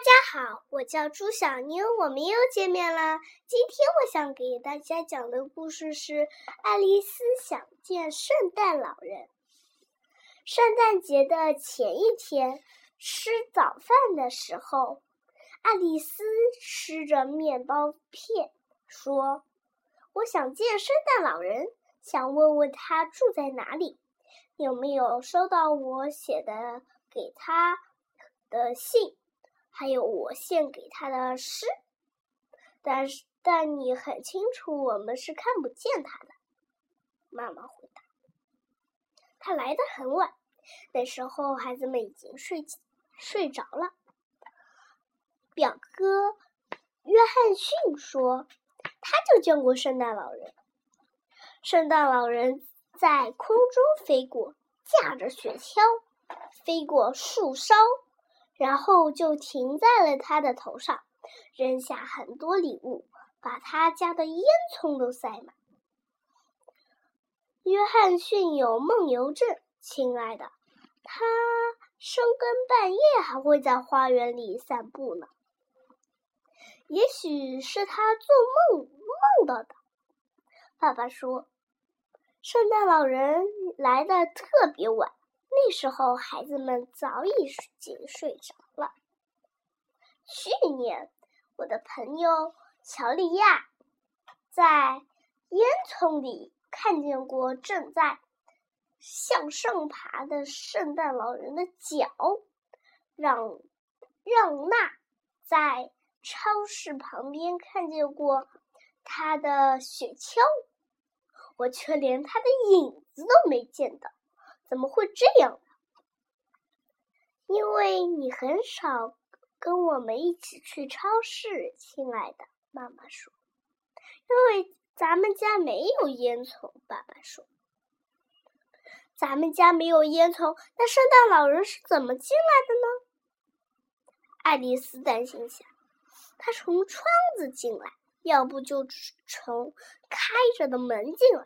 大家好，我叫朱小妞，我们又见面了。今天我想给大家讲的故事是《爱丽丝想见圣诞老人》。圣诞节的前一天，吃早饭的时候，爱丽丝吃着面包片，说：“我想见圣诞老人，想问问他住在哪里，有没有收到我写的给他的信。”还有我献给他的诗，但是但你很清楚，我们是看不见他的。妈妈回答：“他来的很晚，那时候孩子们已经睡睡着了。”表哥约翰逊说：“他就见过圣诞老人。圣诞老人在空中飞过，驾着雪橇飞过树梢。”然后就停在了他的头上，扔下很多礼物，把他家的烟囱都塞满。约翰逊有梦游症，亲爱的，他深更半夜还会在花园里散步呢。也许是他做梦梦到的。爸爸说，圣诞老人来的特别晚。那时候，孩子们早已经睡着了。去年，我的朋友乔利亚在烟囱里看见过正在向上爬的圣诞老人的脚。让让娜在超市旁边看见过他的雪橇，我却连他的影子都没见到。怎么会这样？因为你很少跟我们一起去超市，亲爱的。妈妈说：“因为咱们家没有烟囱。”爸爸说：“咱们家没有烟囱，那圣诞老人是怎么进来的呢？”爱丽丝担心想：“他从窗子进来，要不就从开着的门进来。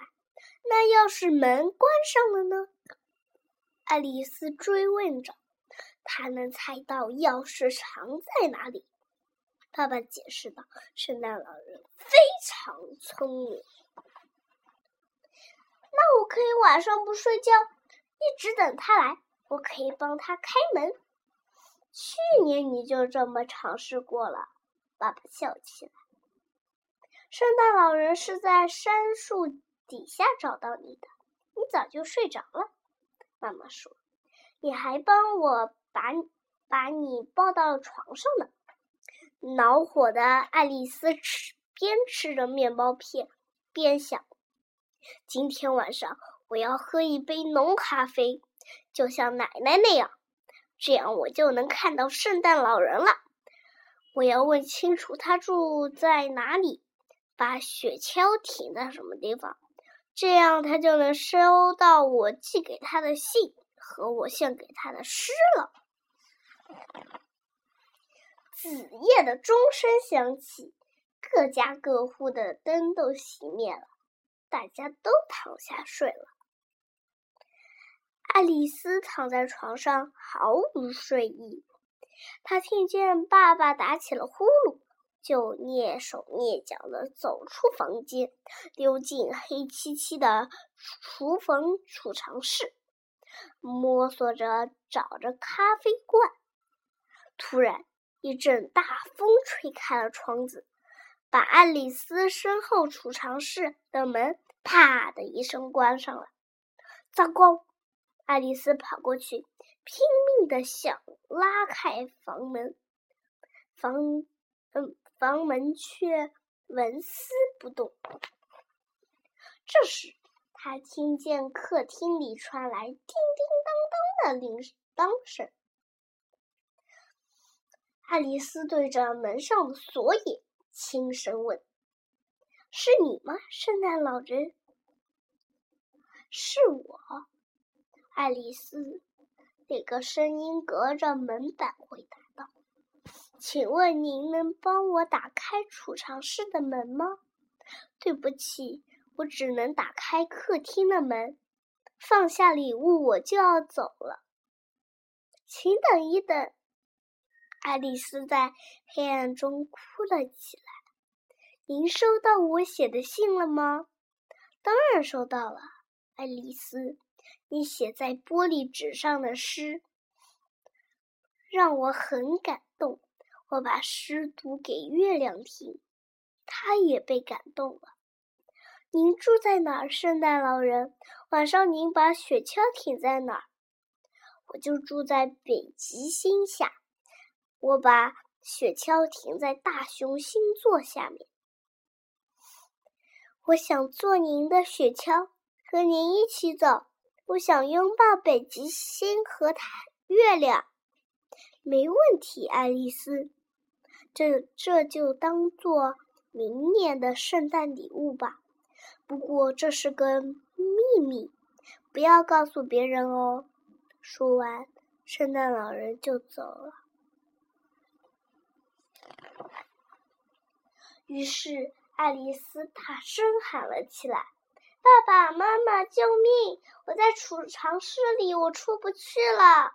那要是门关上了呢？”爱丽丝追问着：“她能猜到钥匙藏在哪里？”爸爸解释道：“圣诞老人非常聪明。那我可以晚上不睡觉，一直等他来。我可以帮他开门。去年你就这么尝试过了。”爸爸笑起来。圣诞老人是在杉树底下找到你的，你早就睡着了。妈妈说：“你还帮我把把你抱到床上呢。”恼火的爱丽丝吃边吃着面包片边想：“今天晚上我要喝一杯浓咖啡，就像奶奶那样，这样我就能看到圣诞老人了。我要问清楚他住在哪里，把雪橇停在什么地方。”这样，他就能收到我寄给他的信和我献给他的诗了。子夜的钟声响起，各家各户的灯都熄灭了，大家都躺下睡了。爱丽丝躺在床上毫无睡意，她听见爸爸打起了呼噜。就蹑手蹑脚的走出房间，溜进黑漆漆的厨房储藏室，摸索着找着咖啡罐。突然，一阵大风吹开了窗子，把爱丽丝身后储藏室的门“啪”的一声关上了。糟糕！爱丽丝跑过去，拼命的想拉开房门，房，嗯。房门却纹丝不动。这时，他听见客厅里传来叮叮当当的铃铛声。爱丽丝对着门上的锁眼轻声问：“是你吗，圣诞老人？”“是我。”爱丽丝那个声音隔着门板回答。请问您能帮我打开储藏室的门吗？对不起，我只能打开客厅的门。放下礼物，我就要走了。请等一等。爱丽丝在黑暗中哭了起来。您收到我写的信了吗？当然收到了，爱丽丝。你写在玻璃纸上的诗让我很感。我把诗读给月亮听，它也被感动了。您住在哪儿，圣诞老人？晚上您把雪橇停在哪儿？我就住在北极星下。我把雪橇停在大熊星座下面。我想坐您的雪橇，和您一起走。我想拥抱北极星和太月亮。没问题，爱丽丝。这这就当做明年的圣诞礼物吧。不过这是个秘密，不要告诉别人哦。说完，圣诞老人就走了。于是，爱丽丝大声喊了起来：“爸爸妈妈，救命！我在储藏室里，我出不去了。”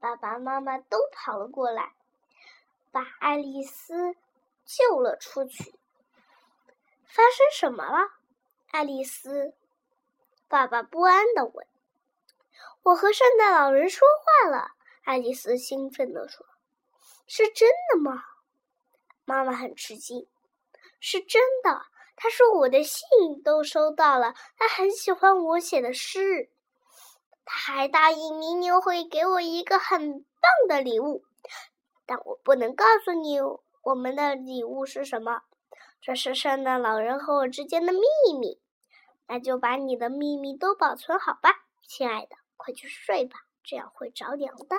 爸爸妈妈都跑了过来。把爱丽丝救了出去。发生什么了？爱丽丝爸爸不安的问。我和圣诞老人说话了。爱丽丝兴奋地说：“是真的吗？”妈妈很吃惊。是真的。他说我的信都收到了。他很喜欢我写的诗。他还答应明年会给我一个很棒的礼物。但我不能告诉你我们的礼物是什么，这是圣诞老人和我之间的秘密。那就把你的秘密都保存好吧，亲爱的，快去睡吧，这样会着凉的。